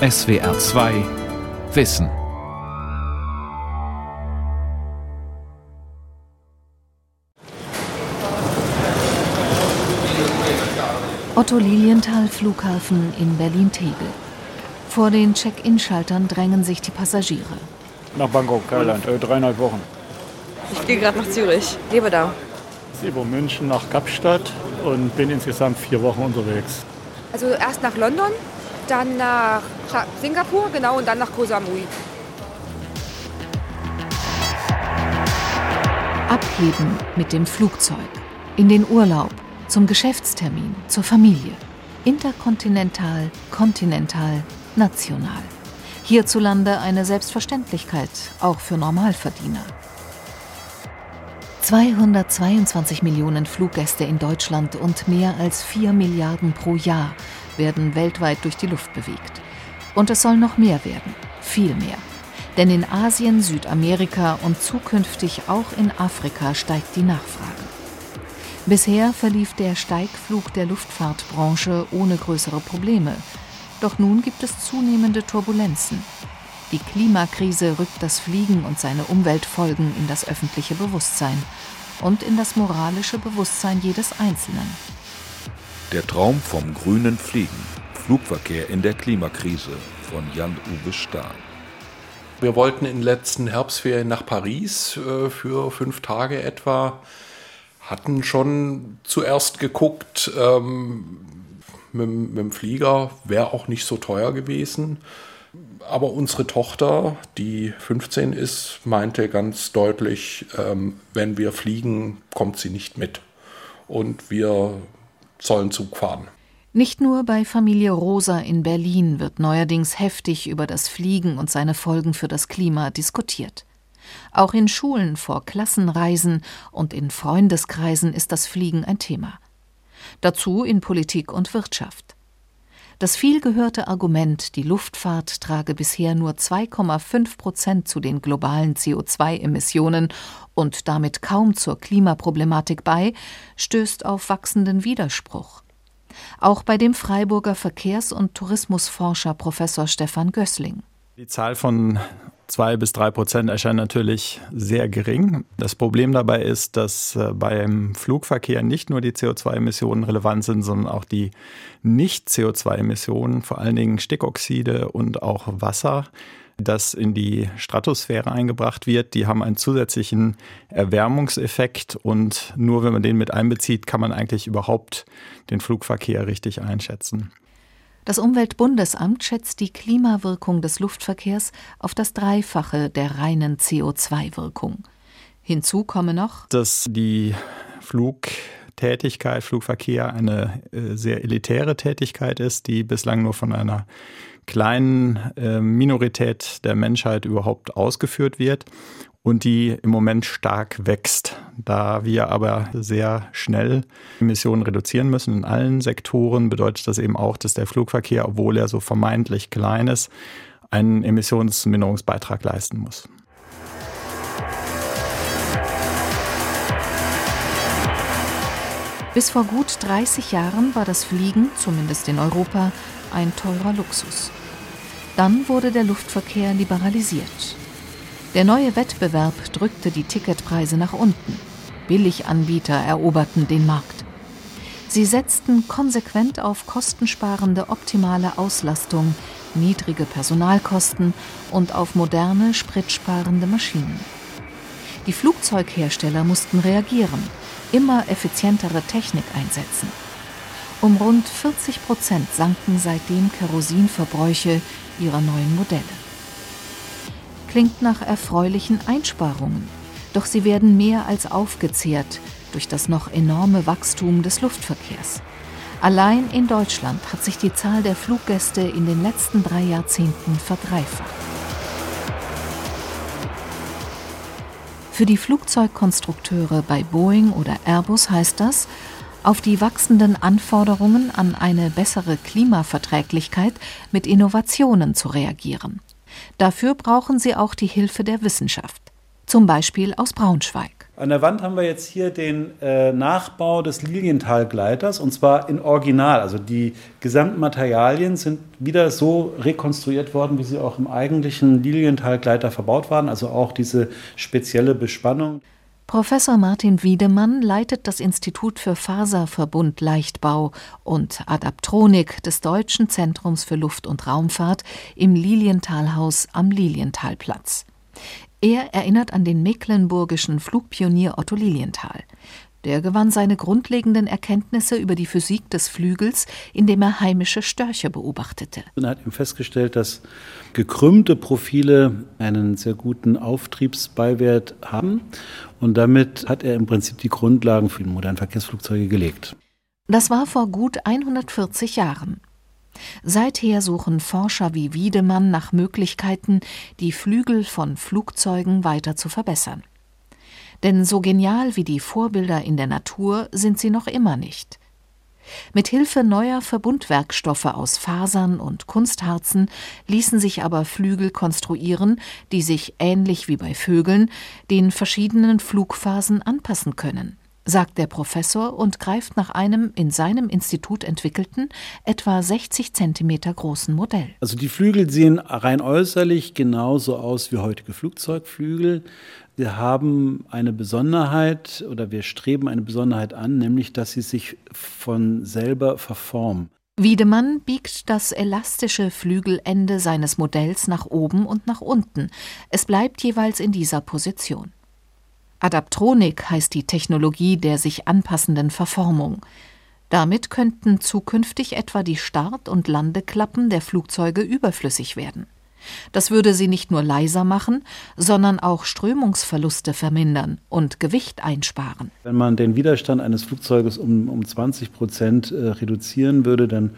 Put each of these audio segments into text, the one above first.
SWR 2 Wissen. Otto Lilienthal Flughafen in Berlin-Tegel. Vor den Check-in-Schaltern drängen sich die Passagiere. Nach Bangkok, Thailand, äh, dreieinhalb Wochen. Ich fliege gerade nach Zürich, lebe da. Über München nach Kapstadt und bin insgesamt vier Wochen unterwegs. Also erst nach London, dann nach Singapur, genau, und dann nach Koh Samui. Abheben mit dem Flugzeug. In den Urlaub, zum Geschäftstermin, zur Familie. Interkontinental, kontinental, national. Hierzulande eine Selbstverständlichkeit, auch für Normalverdiener. 222 Millionen Fluggäste in Deutschland und mehr als 4 Milliarden pro Jahr werden weltweit durch die Luft bewegt. Und es soll noch mehr werden, viel mehr. Denn in Asien, Südamerika und zukünftig auch in Afrika steigt die Nachfrage. Bisher verlief der Steigflug der Luftfahrtbranche ohne größere Probleme. Doch nun gibt es zunehmende Turbulenzen. Die Klimakrise rückt das Fliegen und seine Umweltfolgen in das öffentliche Bewusstsein und in das moralische Bewusstsein jedes Einzelnen. Der Traum vom grünen Fliegen. Flugverkehr in der Klimakrise von Jan-Uwe Stahn. Wir wollten in den letzten Herbstferien nach Paris äh, für fünf Tage etwa. Hatten schon zuerst geguckt, ähm, mit, mit dem Flieger wäre auch nicht so teuer gewesen. Aber unsere Tochter, die 15 ist, meinte ganz deutlich, ähm, wenn wir fliegen, kommt sie nicht mit. Und wir sollen Zug fahren. Nicht nur bei Familie Rosa in Berlin wird neuerdings heftig über das Fliegen und seine Folgen für das Klima diskutiert. Auch in Schulen vor Klassenreisen und in Freundeskreisen ist das Fliegen ein Thema. Dazu in Politik und Wirtschaft. Das vielgehörte Argument, die Luftfahrt trage bisher nur 2,5 Prozent zu den globalen CO2-Emissionen und damit kaum zur Klimaproblematik bei, stößt auf wachsenden Widerspruch. Auch bei dem Freiburger Verkehrs- und Tourismusforscher Professor Stefan Gößling. Die Zahl von zwei bis drei Prozent erscheint natürlich sehr gering. Das Problem dabei ist, dass äh, beim Flugverkehr nicht nur die CO2-Emissionen relevant sind, sondern auch die Nicht-CO2-Emissionen, vor allen Dingen Stickoxide und auch Wasser das in die Stratosphäre eingebracht wird, die haben einen zusätzlichen Erwärmungseffekt und nur wenn man den mit einbezieht, kann man eigentlich überhaupt den Flugverkehr richtig einschätzen. Das Umweltbundesamt schätzt die Klimawirkung des Luftverkehrs auf das Dreifache der reinen CO2-Wirkung. Hinzu komme noch, dass die Flugtätigkeit, Flugverkehr eine äh, sehr elitäre Tätigkeit ist, die bislang nur von einer kleinen äh, Minorität der Menschheit überhaupt ausgeführt wird und die im Moment stark wächst. Da wir aber sehr schnell Emissionen reduzieren müssen in allen Sektoren, bedeutet das eben auch, dass der Flugverkehr, obwohl er so vermeintlich klein ist, einen Emissionsminderungsbeitrag leisten muss. Bis vor gut 30 Jahren war das Fliegen, zumindest in Europa, ein teurer Luxus. Dann wurde der Luftverkehr liberalisiert. Der neue Wettbewerb drückte die Ticketpreise nach unten. Billiganbieter eroberten den Markt. Sie setzten konsequent auf kostensparende optimale Auslastung, niedrige Personalkosten und auf moderne, spritsparende Maschinen. Die Flugzeughersteller mussten reagieren, immer effizientere Technik einsetzen. Um rund 40 Prozent sanken seitdem Kerosinverbräuche ihrer neuen Modelle klingt nach erfreulichen Einsparungen, doch sie werden mehr als aufgezehrt durch das noch enorme Wachstum des Luftverkehrs. Allein in Deutschland hat sich die Zahl der Fluggäste in den letzten drei Jahrzehnten verdreifacht. Für die Flugzeugkonstrukteure bei Boeing oder Airbus heißt das, auf die wachsenden Anforderungen an eine bessere Klimaverträglichkeit mit Innovationen zu reagieren. Dafür brauchen sie auch die Hilfe der Wissenschaft, zum Beispiel aus Braunschweig. An der Wand haben wir jetzt hier den äh, Nachbau des Lilienthal-Gleiters und zwar in Original. Also die gesamten Materialien sind wieder so rekonstruiert worden, wie sie auch im eigentlichen Lilienthal-Gleiter verbaut waren. Also auch diese spezielle Bespannung. Professor Martin Wiedemann leitet das Institut für Faserverbund Leichtbau und Adaptronik des Deutschen Zentrums für Luft- und Raumfahrt im Lilienthalhaus am Lilienthalplatz. Er erinnert an den mecklenburgischen Flugpionier Otto Lilienthal. Der gewann seine grundlegenden Erkenntnisse über die Physik des Flügels, indem er heimische Störche beobachtete. Er hat festgestellt, dass gekrümmte Profile einen sehr guten Auftriebsbeiwert haben. Und damit hat er im Prinzip die Grundlagen für die modernen Verkehrsflugzeuge gelegt. Das war vor gut 140 Jahren. Seither suchen Forscher wie Wiedemann nach Möglichkeiten, die Flügel von Flugzeugen weiter zu verbessern. Denn so genial wie die Vorbilder in der Natur sind sie noch immer nicht. Mit Hilfe neuer Verbundwerkstoffe aus Fasern und Kunstharzen ließen sich aber Flügel konstruieren, die sich ähnlich wie bei Vögeln den verschiedenen Flugphasen anpassen können sagt der Professor und greift nach einem in seinem Institut entwickelten, etwa 60 Zentimeter großen Modell. Also die Flügel sehen rein äußerlich genauso aus wie heutige Flugzeugflügel. Wir haben eine Besonderheit oder wir streben eine Besonderheit an, nämlich dass sie sich von selber verformen. Wiedemann biegt das elastische Flügelende seines Modells nach oben und nach unten. Es bleibt jeweils in dieser Position. Adaptronik heißt die Technologie der sich anpassenden Verformung. Damit könnten zukünftig etwa die Start- und Landeklappen der Flugzeuge überflüssig werden. Das würde sie nicht nur leiser machen, sondern auch Strömungsverluste vermindern und Gewicht einsparen. Wenn man den Widerstand eines Flugzeuges um, um 20 Prozent äh, reduzieren würde, dann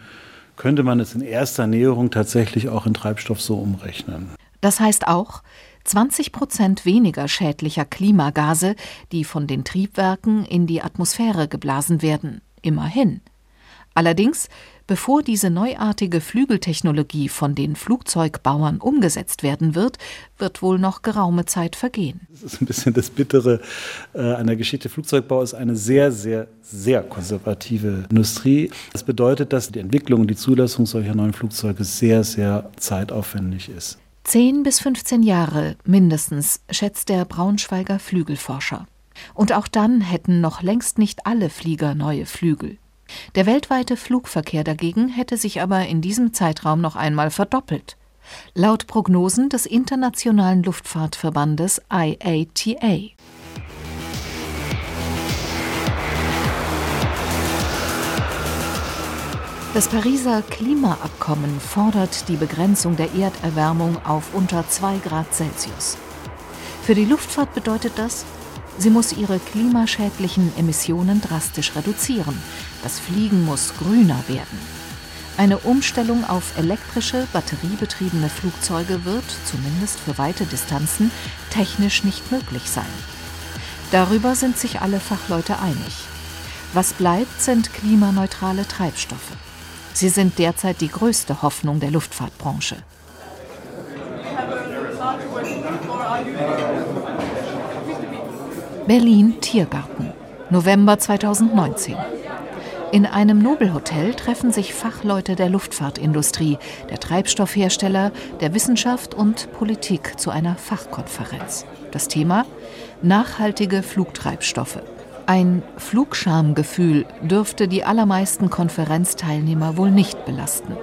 könnte man es in erster Näherung tatsächlich auch in Treibstoff so umrechnen. Das heißt auch, 20 Prozent weniger schädlicher Klimagase, die von den Triebwerken in die Atmosphäre geblasen werden. Immerhin. Allerdings, bevor diese neuartige Flügeltechnologie von den Flugzeugbauern umgesetzt werden wird, wird wohl noch geraume Zeit vergehen. Das ist ein bisschen das Bittere äh, an der Geschichte. Flugzeugbau ist eine sehr, sehr, sehr konservative Industrie. Das bedeutet, dass die Entwicklung und die Zulassung solcher neuen Flugzeuge sehr, sehr zeitaufwendig ist. Zehn bis 15 Jahre mindestens, schätzt der Braunschweiger Flügelforscher. Und auch dann hätten noch längst nicht alle Flieger neue Flügel. Der weltweite Flugverkehr dagegen hätte sich aber in diesem Zeitraum noch einmal verdoppelt. Laut Prognosen des Internationalen Luftfahrtverbandes IATA. Das Pariser Klimaabkommen fordert die Begrenzung der Erderwärmung auf unter 2 Grad Celsius. Für die Luftfahrt bedeutet das, sie muss ihre klimaschädlichen Emissionen drastisch reduzieren. Das Fliegen muss grüner werden. Eine Umstellung auf elektrische, batteriebetriebene Flugzeuge wird, zumindest für weite Distanzen, technisch nicht möglich sein. Darüber sind sich alle Fachleute einig. Was bleibt, sind klimaneutrale Treibstoffe. Sie sind derzeit die größte Hoffnung der Luftfahrtbranche. Berlin Tiergarten, November 2019. In einem Nobelhotel treffen sich Fachleute der Luftfahrtindustrie, der Treibstoffhersteller, der Wissenschaft und Politik zu einer Fachkonferenz. Das Thema nachhaltige Flugtreibstoffe. Ein Flugschamgefühl dürfte die allermeisten Konferenzteilnehmer wohl nicht belasten.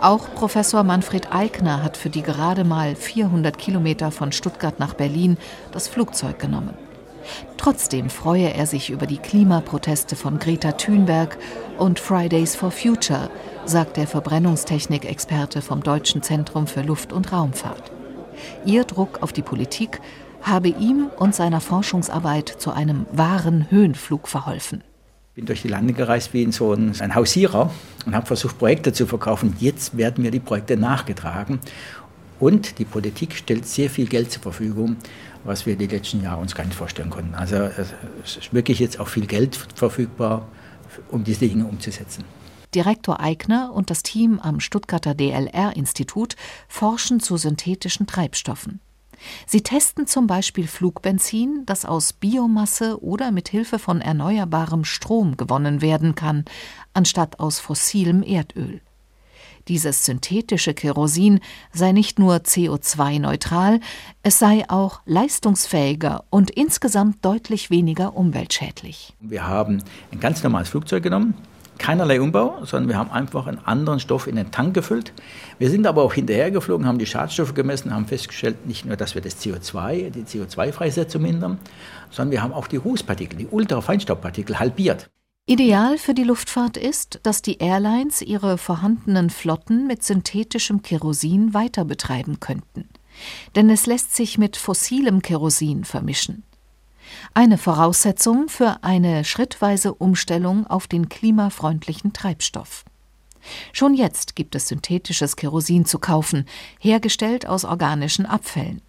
Auch Professor Manfred Eigner hat für die gerade mal 400 Kilometer von Stuttgart nach Berlin das Flugzeug genommen. Trotzdem freue er sich über die Klimaproteste von Greta Thunberg und Fridays for Future, sagt der Verbrennungstechnikexperte vom Deutschen Zentrum für Luft- und Raumfahrt. Ihr Druck auf die Politik habe ihm und seiner Forschungsarbeit zu einem wahren Höhenflug verholfen. Ich bin durch die Lande gereist wie in so ein, ein Hausierer und habe versucht, Projekte zu verkaufen. Jetzt werden mir die Projekte nachgetragen. Und die Politik stellt sehr viel Geld zur Verfügung, was wir die letzten Jahre uns gar nicht vorstellen konnten. Also es ist wirklich jetzt auch viel Geld verfügbar, um diese Dinge umzusetzen. Direktor Eigner und das Team am Stuttgarter DLR-Institut forschen zu synthetischen Treibstoffen. Sie testen zum Beispiel Flugbenzin, das aus Biomasse oder mit Hilfe von erneuerbarem Strom gewonnen werden kann, anstatt aus fossilem Erdöl. Dieses synthetische Kerosin sei nicht nur CO2-neutral, es sei auch leistungsfähiger und insgesamt deutlich weniger umweltschädlich. Wir haben ein ganz normales Flugzeug genommen, keinerlei Umbau, sondern wir haben einfach einen anderen Stoff in den Tank gefüllt. Wir sind aber auch hinterhergeflogen, haben die Schadstoffe gemessen, haben festgestellt, nicht nur, dass wir das CO2, die CO2-Freisetzung mindern, sondern wir haben auch die Rußpartikel, die Ultrafeinstaubpartikel halbiert. Ideal für die Luftfahrt ist, dass die Airlines ihre vorhandenen Flotten mit synthetischem Kerosin weiter betreiben könnten. Denn es lässt sich mit fossilem Kerosin vermischen. Eine Voraussetzung für eine schrittweise Umstellung auf den klimafreundlichen Treibstoff. Schon jetzt gibt es synthetisches Kerosin zu kaufen, hergestellt aus organischen Abfällen.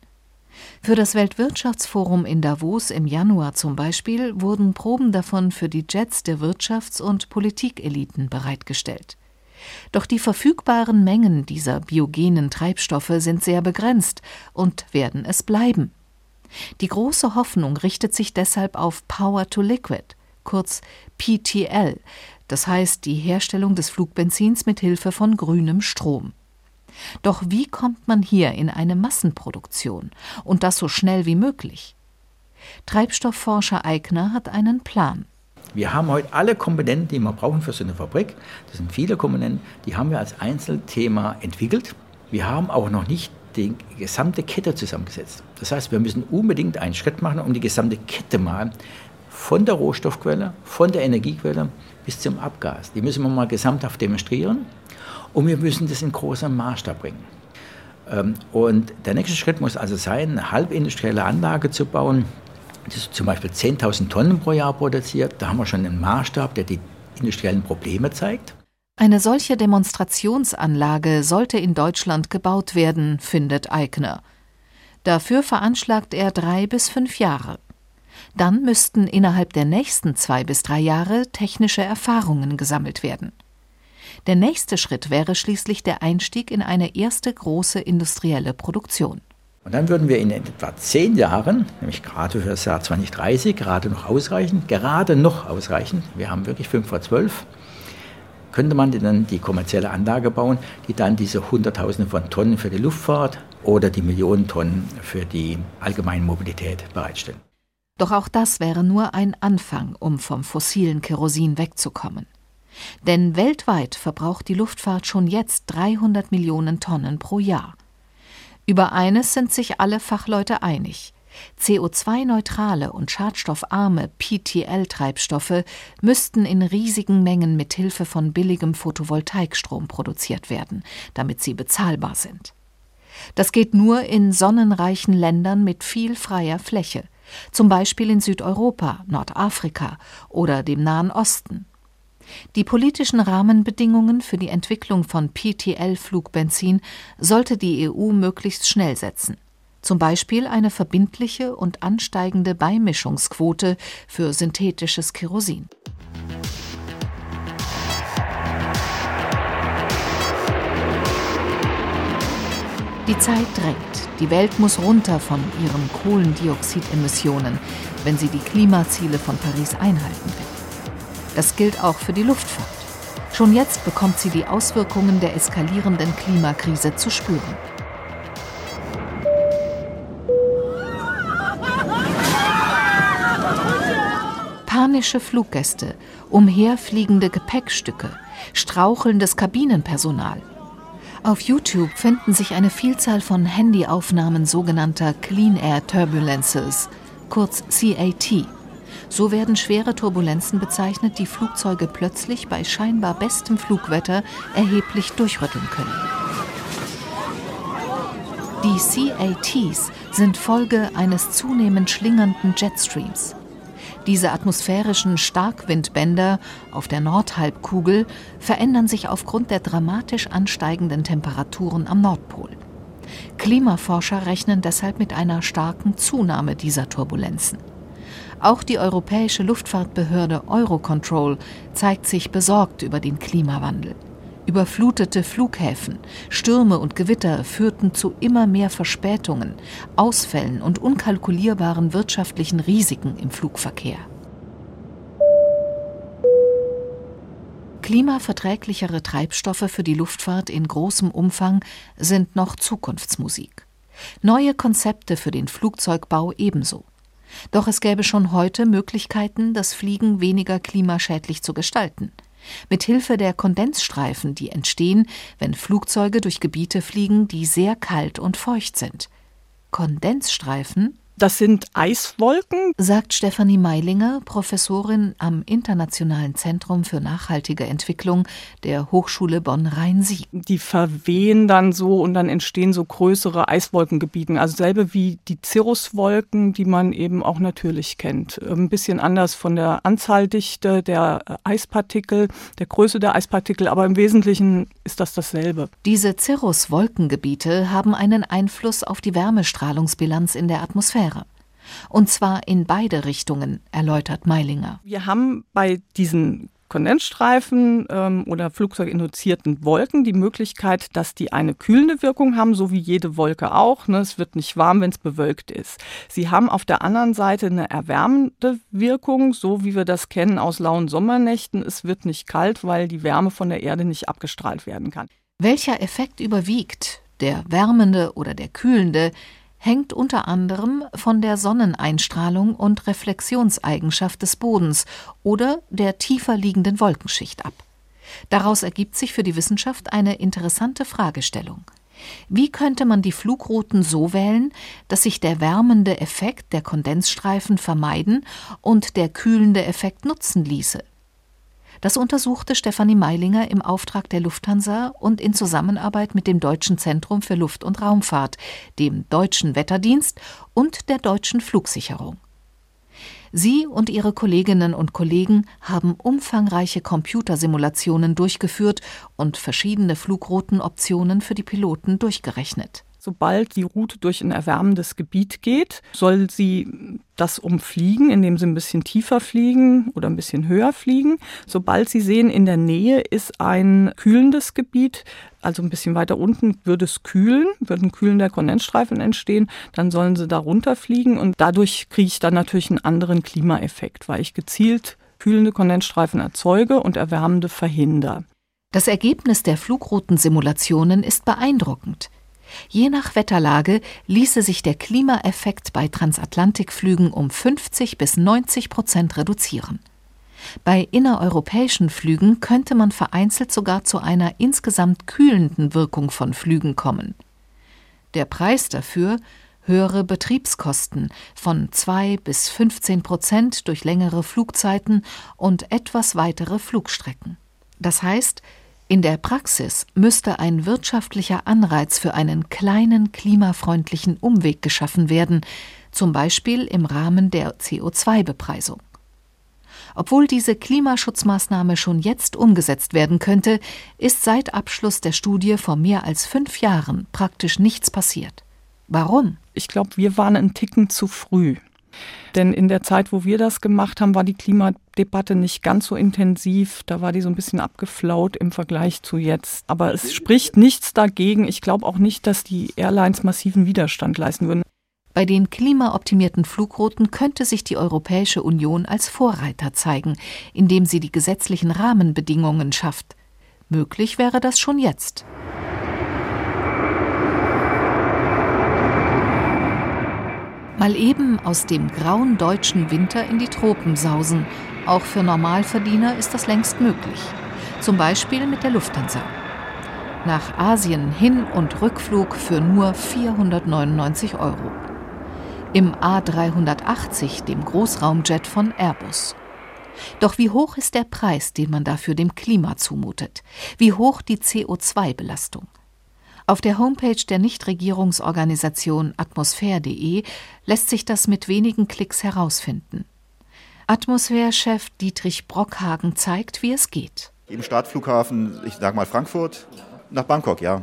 Für das Weltwirtschaftsforum in Davos im Januar zum Beispiel wurden Proben davon für die Jets der Wirtschafts- und Politikeliten bereitgestellt. Doch die verfügbaren Mengen dieser biogenen Treibstoffe sind sehr begrenzt und werden es bleiben. Die große Hoffnung richtet sich deshalb auf Power to Liquid, kurz PTL, das heißt die Herstellung des Flugbenzins mit Hilfe von grünem Strom. Doch wie kommt man hier in eine Massenproduktion und das so schnell wie möglich? Treibstoffforscher Eigner hat einen Plan. Wir haben heute alle Komponenten, die wir brauchen für so eine Fabrik. Das sind viele Komponenten, die haben wir als Einzelthema entwickelt. Wir haben auch noch nicht die gesamte Kette zusammengesetzt. Das heißt, wir müssen unbedingt einen Schritt machen, um die gesamte Kette mal von der Rohstoffquelle, von der Energiequelle bis zum Abgas. Die müssen wir mal gesamthaft demonstrieren und wir müssen das in großem Maßstab bringen. Ähm, und der nächste Schritt muss also sein, eine halbindustrielle Anlage zu bauen, die zum Beispiel 10.000 Tonnen pro Jahr produziert. Da haben wir schon einen Maßstab, der die industriellen Probleme zeigt. Eine solche Demonstrationsanlage sollte in Deutschland gebaut werden, findet Eigner. Dafür veranschlagt er drei bis fünf Jahre. Dann müssten innerhalb der nächsten zwei bis drei Jahre technische Erfahrungen gesammelt werden. Der nächste Schritt wäre schließlich der Einstieg in eine erste große industrielle Produktion. Und dann würden wir in etwa zehn Jahren, nämlich gerade für das Jahr 2030, gerade noch ausreichen, gerade noch ausreichen, wir haben wirklich fünf vor zwölf, könnte man dann die kommerzielle Anlage bauen, die dann diese Hunderttausende von Tonnen für die Luftfahrt oder die Millionen Tonnen für die allgemeine Mobilität bereitstellen. Doch auch das wäre nur ein Anfang, um vom fossilen Kerosin wegzukommen. Denn weltweit verbraucht die Luftfahrt schon jetzt 300 Millionen Tonnen pro Jahr. Über eines sind sich alle Fachleute einig. CO2-neutrale und schadstoffarme PTL-Treibstoffe müssten in riesigen Mengen mit Hilfe von billigem Photovoltaikstrom produziert werden, damit sie bezahlbar sind. Das geht nur in sonnenreichen Ländern mit viel freier Fläche, zum Beispiel in Südeuropa, Nordafrika oder dem Nahen Osten. Die politischen Rahmenbedingungen für die Entwicklung von PTL-Flugbenzin sollte die EU möglichst schnell setzen. Zum Beispiel eine verbindliche und ansteigende Beimischungsquote für synthetisches Kerosin. Die Zeit drängt. Die Welt muss runter von ihren Kohlendioxidemissionen, wenn sie die Klimaziele von Paris einhalten will. Das gilt auch für die Luftfahrt. Schon jetzt bekommt sie die Auswirkungen der eskalierenden Klimakrise zu spüren. Panische Fluggäste, umherfliegende Gepäckstücke, strauchelndes Kabinenpersonal. Auf YouTube finden sich eine Vielzahl von Handyaufnahmen sogenannter Clean Air Turbulences, kurz CAT. So werden schwere Turbulenzen bezeichnet, die Flugzeuge plötzlich bei scheinbar bestem Flugwetter erheblich durchrütteln können. Die CATs sind Folge eines zunehmend schlingernden Jetstreams. Diese atmosphärischen Starkwindbänder auf der Nordhalbkugel verändern sich aufgrund der dramatisch ansteigenden Temperaturen am Nordpol. Klimaforscher rechnen deshalb mit einer starken Zunahme dieser Turbulenzen. Auch die europäische Luftfahrtbehörde Eurocontrol zeigt sich besorgt über den Klimawandel. Überflutete Flughäfen, Stürme und Gewitter führten zu immer mehr Verspätungen, Ausfällen und unkalkulierbaren wirtschaftlichen Risiken im Flugverkehr. Klimaverträglichere Treibstoffe für die Luftfahrt in großem Umfang sind noch Zukunftsmusik. Neue Konzepte für den Flugzeugbau ebenso. Doch es gäbe schon heute Möglichkeiten, das Fliegen weniger klimaschädlich zu gestalten. Mit Hilfe der Kondensstreifen, die entstehen, wenn Flugzeuge durch Gebiete fliegen, die sehr kalt und feucht sind. Kondensstreifen das sind Eiswolken, sagt Stefanie Meilinger, Professorin am Internationalen Zentrum für nachhaltige Entwicklung der Hochschule Bonn-Rhein-Sieg. Die verwehen dann so und dann entstehen so größere Eiswolkengebieten, also selbe wie die Cirruswolken, die man eben auch natürlich kennt. Ein bisschen anders von der Anzahldichte der Eispartikel, der Größe der Eispartikel, aber im Wesentlichen ist das dasselbe. Diese Cirruswolkengebiete haben einen Einfluss auf die Wärmestrahlungsbilanz in der Atmosphäre. Und zwar in beide Richtungen, erläutert Meilinger. Wir haben bei diesen Kondensstreifen ähm, oder flugzeuginduzierten Wolken die Möglichkeit, dass die eine kühlende Wirkung haben, so wie jede Wolke auch. Ne? Es wird nicht warm, wenn es bewölkt ist. Sie haben auf der anderen Seite eine erwärmende Wirkung, so wie wir das kennen aus lauen Sommernächten. Es wird nicht kalt, weil die Wärme von der Erde nicht abgestrahlt werden kann. Welcher Effekt überwiegt, der wärmende oder der kühlende, hängt unter anderem von der Sonneneinstrahlung und Reflexionseigenschaft des Bodens oder der tiefer liegenden Wolkenschicht ab. Daraus ergibt sich für die Wissenschaft eine interessante Fragestellung. Wie könnte man die Flugrouten so wählen, dass sich der wärmende Effekt der Kondensstreifen vermeiden und der kühlende Effekt nutzen ließe? Das untersuchte Stefanie Meilinger im Auftrag der Lufthansa und in Zusammenarbeit mit dem Deutschen Zentrum für Luft- und Raumfahrt, dem Deutschen Wetterdienst und der Deutschen Flugsicherung. Sie und ihre Kolleginnen und Kollegen haben umfangreiche Computersimulationen durchgeführt und verschiedene Flugrouten-Optionen für die Piloten durchgerechnet. Sobald die Route durch ein erwärmendes Gebiet geht, soll sie das umfliegen, indem sie ein bisschen tiefer fliegen oder ein bisschen höher fliegen. Sobald sie sehen, in der Nähe ist ein kühlendes Gebiet, also ein bisschen weiter unten würde es kühlen, würden kühlender Kondensstreifen entstehen, dann sollen sie da runterfliegen und dadurch kriege ich dann natürlich einen anderen Klimaeffekt, weil ich gezielt kühlende Kondensstreifen erzeuge und erwärmende verhindere. Das Ergebnis der Fluroutensimulationen ist beeindruckend. Je nach Wetterlage ließe sich der Klimaeffekt bei Transatlantikflügen um 50 bis 90 Prozent reduzieren. Bei innereuropäischen Flügen könnte man vereinzelt sogar zu einer insgesamt kühlenden Wirkung von Flügen kommen. Der Preis dafür höhere Betriebskosten von 2 bis 15 Prozent durch längere Flugzeiten und etwas weitere Flugstrecken. Das heißt, in der Praxis müsste ein wirtschaftlicher Anreiz für einen kleinen klimafreundlichen Umweg geschaffen werden, zum Beispiel im Rahmen der CO2-Bepreisung. Obwohl diese Klimaschutzmaßnahme schon jetzt umgesetzt werden könnte, ist seit Abschluss der Studie vor mehr als fünf Jahren praktisch nichts passiert. Warum? Ich glaube, wir waren einen Ticken zu früh. Denn in der Zeit, wo wir das gemacht haben, war die Klimadebatte nicht ganz so intensiv. Da war die so ein bisschen abgeflaut im Vergleich zu jetzt. Aber es spricht nichts dagegen. Ich glaube auch nicht, dass die Airlines massiven Widerstand leisten würden. Bei den klimaoptimierten Flugrouten könnte sich die Europäische Union als Vorreiter zeigen, indem sie die gesetzlichen Rahmenbedingungen schafft. Möglich wäre das schon jetzt. Mal eben aus dem grauen deutschen Winter in die Tropen sausen. Auch für Normalverdiener ist das längst möglich. Zum Beispiel mit der Lufthansa. Nach Asien Hin- und Rückflug für nur 499 Euro. Im A380, dem Großraumjet von Airbus. Doch wie hoch ist der Preis, den man dafür dem Klima zumutet? Wie hoch die CO2-Belastung? Auf der Homepage der Nichtregierungsorganisation atmosphäre.de lässt sich das mit wenigen Klicks herausfinden. Atmosphärechef Dietrich Brockhagen zeigt, wie es geht. Im Startflughafen, ich sage mal Frankfurt, nach Bangkok, ja.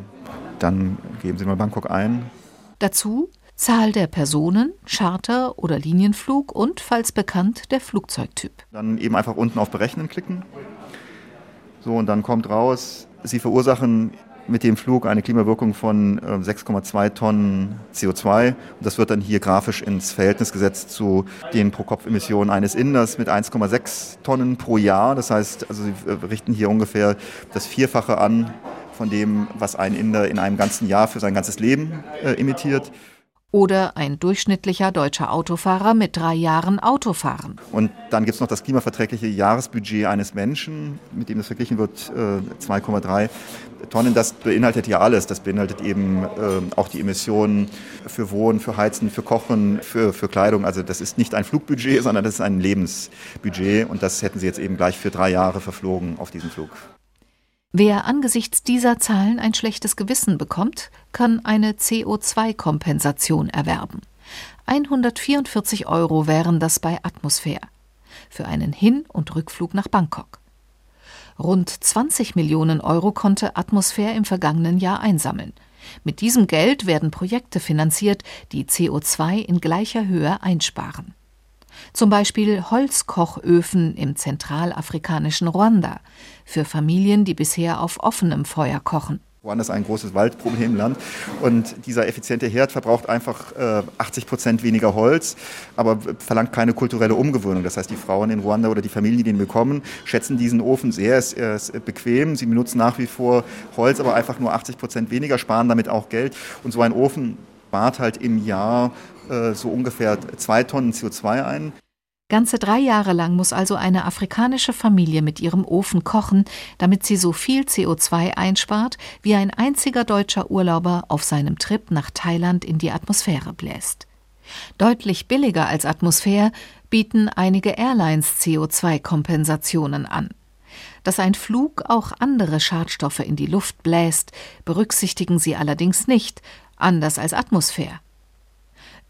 Dann geben Sie mal Bangkok ein. Dazu Zahl der Personen, Charter oder Linienflug und, falls bekannt, der Flugzeugtyp. Dann eben einfach unten auf Berechnen klicken. So, und dann kommt raus, sie verursachen mit dem Flug eine Klimawirkung von 6,2 äh, Tonnen CO2. Und das wird dann hier grafisch ins Verhältnis gesetzt zu den Pro-Kopf-Emissionen eines Inders mit 1,6 Tonnen pro Jahr. Das heißt, also sie äh, richten hier ungefähr das Vierfache an von dem, was ein Inder in einem ganzen Jahr für sein ganzes Leben äh, emittiert oder ein durchschnittlicher deutscher Autofahrer mit drei Jahren Autofahren. Und dann gibt es noch das klimaverträgliche Jahresbudget eines Menschen, mit dem das verglichen wird, 2,3 äh, Tonnen. Das beinhaltet ja alles. Das beinhaltet eben äh, auch die Emissionen für Wohnen, für Heizen, für Kochen, für, für Kleidung. Also das ist nicht ein Flugbudget, sondern das ist ein Lebensbudget. Und das hätten Sie jetzt eben gleich für drei Jahre verflogen auf diesen Flug. Wer angesichts dieser Zahlen ein schlechtes Gewissen bekommt, kann eine CO2-Kompensation erwerben. 144 Euro wären das bei Atmosphäre für einen Hin- und Rückflug nach Bangkok. Rund 20 Millionen Euro konnte Atmosphäre im vergangenen Jahr einsammeln. Mit diesem Geld werden Projekte finanziert, die CO2 in gleicher Höhe einsparen. Zum Beispiel Holzkochöfen im zentralafrikanischen Ruanda für Familien, die bisher auf offenem Feuer kochen. Ruanda ist ein großes Waldproblemland und dieser effiziente Herd verbraucht einfach äh, 80 Prozent weniger Holz, aber verlangt keine kulturelle Umgewöhnung. Das heißt, die Frauen in Ruanda oder die Familien, die den bekommen, schätzen diesen Ofen sehr, ist, ist bequem. Sie benutzen nach wie vor Holz, aber einfach nur 80 Prozent weniger, sparen damit auch Geld. Und so ein Ofen spart halt im Jahr äh, so ungefähr zwei Tonnen CO2 ein. Ganze drei Jahre lang muss also eine afrikanische Familie mit ihrem Ofen kochen, damit sie so viel CO2 einspart, wie ein einziger deutscher Urlauber auf seinem Trip nach Thailand in die Atmosphäre bläst. Deutlich billiger als Atmosphäre bieten einige Airlines CO2-Kompensationen an. Dass ein Flug auch andere Schadstoffe in die Luft bläst, berücksichtigen sie allerdings nicht, anders als Atmosphäre.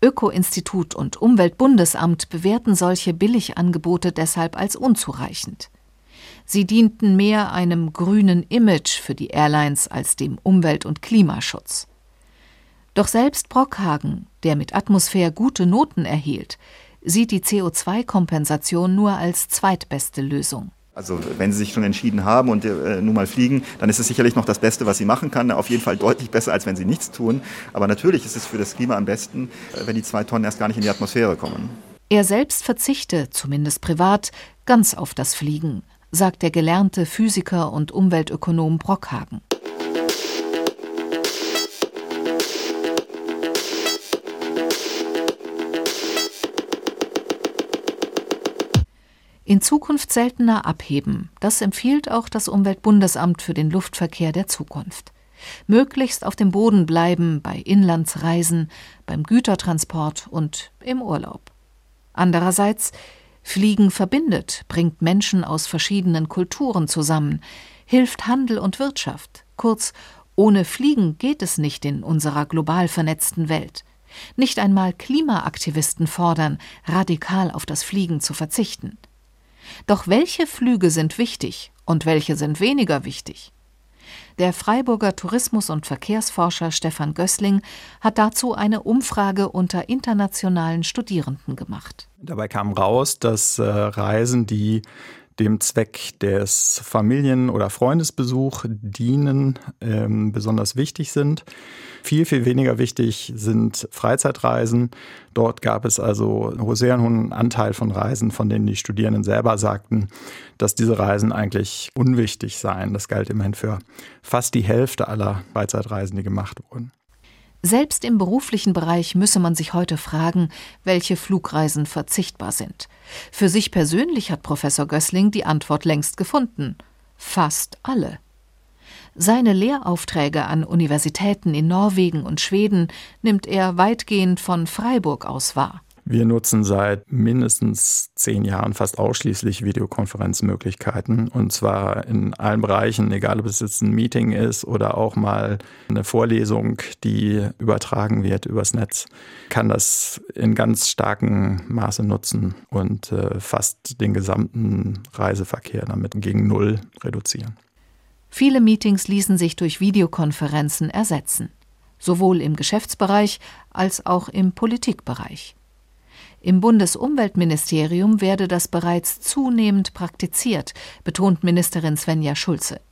Öko-Institut und Umweltbundesamt bewerten solche Billigangebote deshalb als unzureichend. Sie dienten mehr einem grünen Image für die Airlines als dem Umwelt- und Klimaschutz. Doch selbst Brockhagen, der mit Atmosphäre gute Noten erhielt, sieht die CO2-Kompensation nur als zweitbeste Lösung. Also wenn Sie sich schon entschieden haben und äh, nun mal fliegen, dann ist es sicherlich noch das Beste, was Sie machen kann. Auf jeden Fall deutlich besser, als wenn Sie nichts tun. Aber natürlich ist es für das Klima am besten, äh, wenn die zwei Tonnen erst gar nicht in die Atmosphäre kommen. Er selbst verzichte, zumindest privat, ganz auf das Fliegen, sagt der gelernte Physiker und Umweltökonom Brockhagen. In Zukunft seltener abheben, das empfiehlt auch das Umweltbundesamt für den Luftverkehr der Zukunft. Möglichst auf dem Boden bleiben bei Inlandsreisen, beim Gütertransport und im Urlaub. Andererseits, Fliegen verbindet, bringt Menschen aus verschiedenen Kulturen zusammen, hilft Handel und Wirtschaft. Kurz, ohne Fliegen geht es nicht in unserer global vernetzten Welt. Nicht einmal Klimaaktivisten fordern, radikal auf das Fliegen zu verzichten. Doch welche Flüge sind wichtig und welche sind weniger wichtig? Der Freiburger Tourismus- und Verkehrsforscher Stefan Gößling hat dazu eine Umfrage unter internationalen Studierenden gemacht. Dabei kam raus, dass äh, Reisen, die dem Zweck des Familien- oder Freundesbesuch dienen, ähm, besonders wichtig sind. Viel, viel weniger wichtig sind Freizeitreisen. Dort gab es also einen sehr hohen Anteil von Reisen, von denen die Studierenden selber sagten, dass diese Reisen eigentlich unwichtig seien. Das galt immerhin für fast die Hälfte aller Freizeitreisen, die gemacht wurden. Selbst im beruflichen Bereich müsse man sich heute fragen, welche Flugreisen verzichtbar sind. Für sich persönlich hat Professor Gößling die Antwort längst gefunden. Fast alle. Seine Lehraufträge an Universitäten in Norwegen und Schweden nimmt er weitgehend von Freiburg aus wahr. Wir nutzen seit mindestens zehn Jahren fast ausschließlich Videokonferenzmöglichkeiten und zwar in allen Bereichen, egal ob es jetzt ein Meeting ist oder auch mal eine Vorlesung, die übertragen wird übers Netz, kann das in ganz starkem Maße nutzen und äh, fast den gesamten Reiseverkehr damit gegen Null reduzieren. Viele Meetings ließen sich durch Videokonferenzen ersetzen, sowohl im Geschäftsbereich als auch im Politikbereich. Im Bundesumweltministerium werde das bereits zunehmend praktiziert, betont Ministerin Svenja Schulze.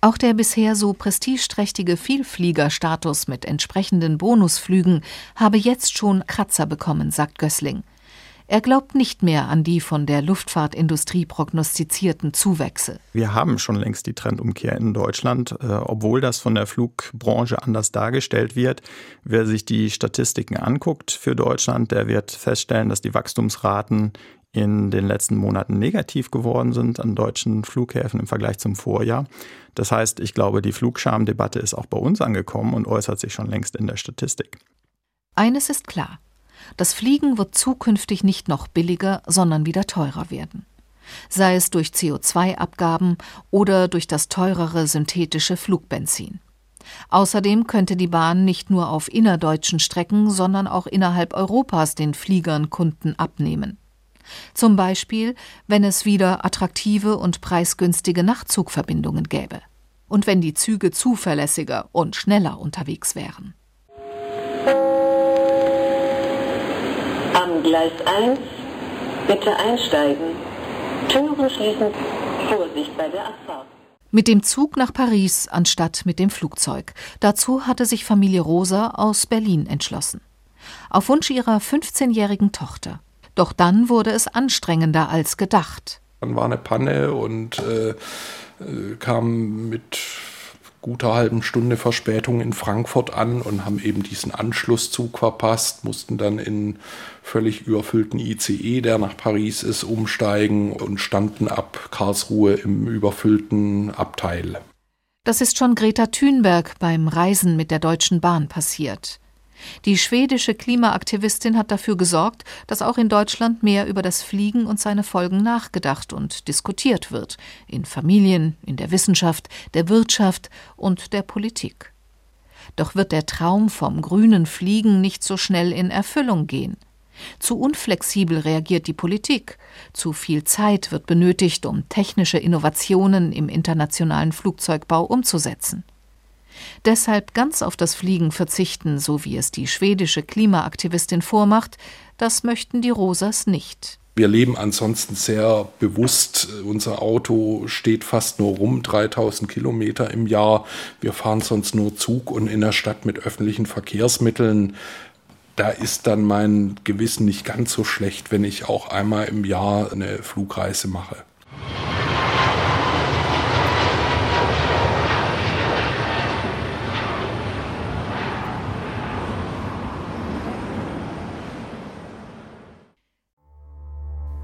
Auch der bisher so prestigeträchtige Vielfliegerstatus mit entsprechenden Bonusflügen habe jetzt schon Kratzer bekommen, sagt Gößling. Er glaubt nicht mehr an die von der Luftfahrtindustrie prognostizierten Zuwächse. Wir haben schon längst die Trendumkehr in Deutschland, äh, obwohl das von der Flugbranche anders dargestellt wird. Wer sich die Statistiken anguckt für Deutschland, der wird feststellen, dass die Wachstumsraten in den letzten Monaten negativ geworden sind an deutschen Flughäfen im Vergleich zum Vorjahr. Das heißt, ich glaube, die Flugschamdebatte ist auch bei uns angekommen und äußert sich schon längst in der Statistik. Eines ist klar. Das Fliegen wird zukünftig nicht noch billiger, sondern wieder teurer werden. Sei es durch CO2-Abgaben oder durch das teurere synthetische Flugbenzin. Außerdem könnte die Bahn nicht nur auf innerdeutschen Strecken, sondern auch innerhalb Europas den Fliegern Kunden abnehmen. Zum Beispiel, wenn es wieder attraktive und preisgünstige Nachtzugverbindungen gäbe. Und wenn die Züge zuverlässiger und schneller unterwegs wären. Gleis 1 bitte einsteigen. Türen schließen. Vorsicht bei der Abfahrt. Mit dem Zug nach Paris anstatt mit dem Flugzeug. Dazu hatte sich Familie Rosa aus Berlin entschlossen. Auf Wunsch ihrer 15-jährigen Tochter. Doch dann wurde es anstrengender als gedacht. Dann war eine Panne und äh, äh kam mit guter halben Stunde Verspätung in Frankfurt an und haben eben diesen Anschlusszug verpasst, mussten dann in völlig überfüllten ICE, der nach Paris ist, umsteigen und standen ab Karlsruhe im überfüllten Abteil. Das ist schon Greta Thunberg beim Reisen mit der Deutschen Bahn passiert. Die schwedische Klimaaktivistin hat dafür gesorgt, dass auch in Deutschland mehr über das Fliegen und seine Folgen nachgedacht und diskutiert wird, in Familien, in der Wissenschaft, der Wirtschaft und der Politik. Doch wird der Traum vom grünen Fliegen nicht so schnell in Erfüllung gehen. Zu unflexibel reagiert die Politik, zu viel Zeit wird benötigt, um technische Innovationen im internationalen Flugzeugbau umzusetzen. Deshalb ganz auf das Fliegen verzichten, so wie es die schwedische Klimaaktivistin vormacht, das möchten die Rosas nicht. Wir leben ansonsten sehr bewusst. Unser Auto steht fast nur rum, 3000 Kilometer im Jahr. Wir fahren sonst nur Zug und in der Stadt mit öffentlichen Verkehrsmitteln. Da ist dann mein Gewissen nicht ganz so schlecht, wenn ich auch einmal im Jahr eine Flugreise mache.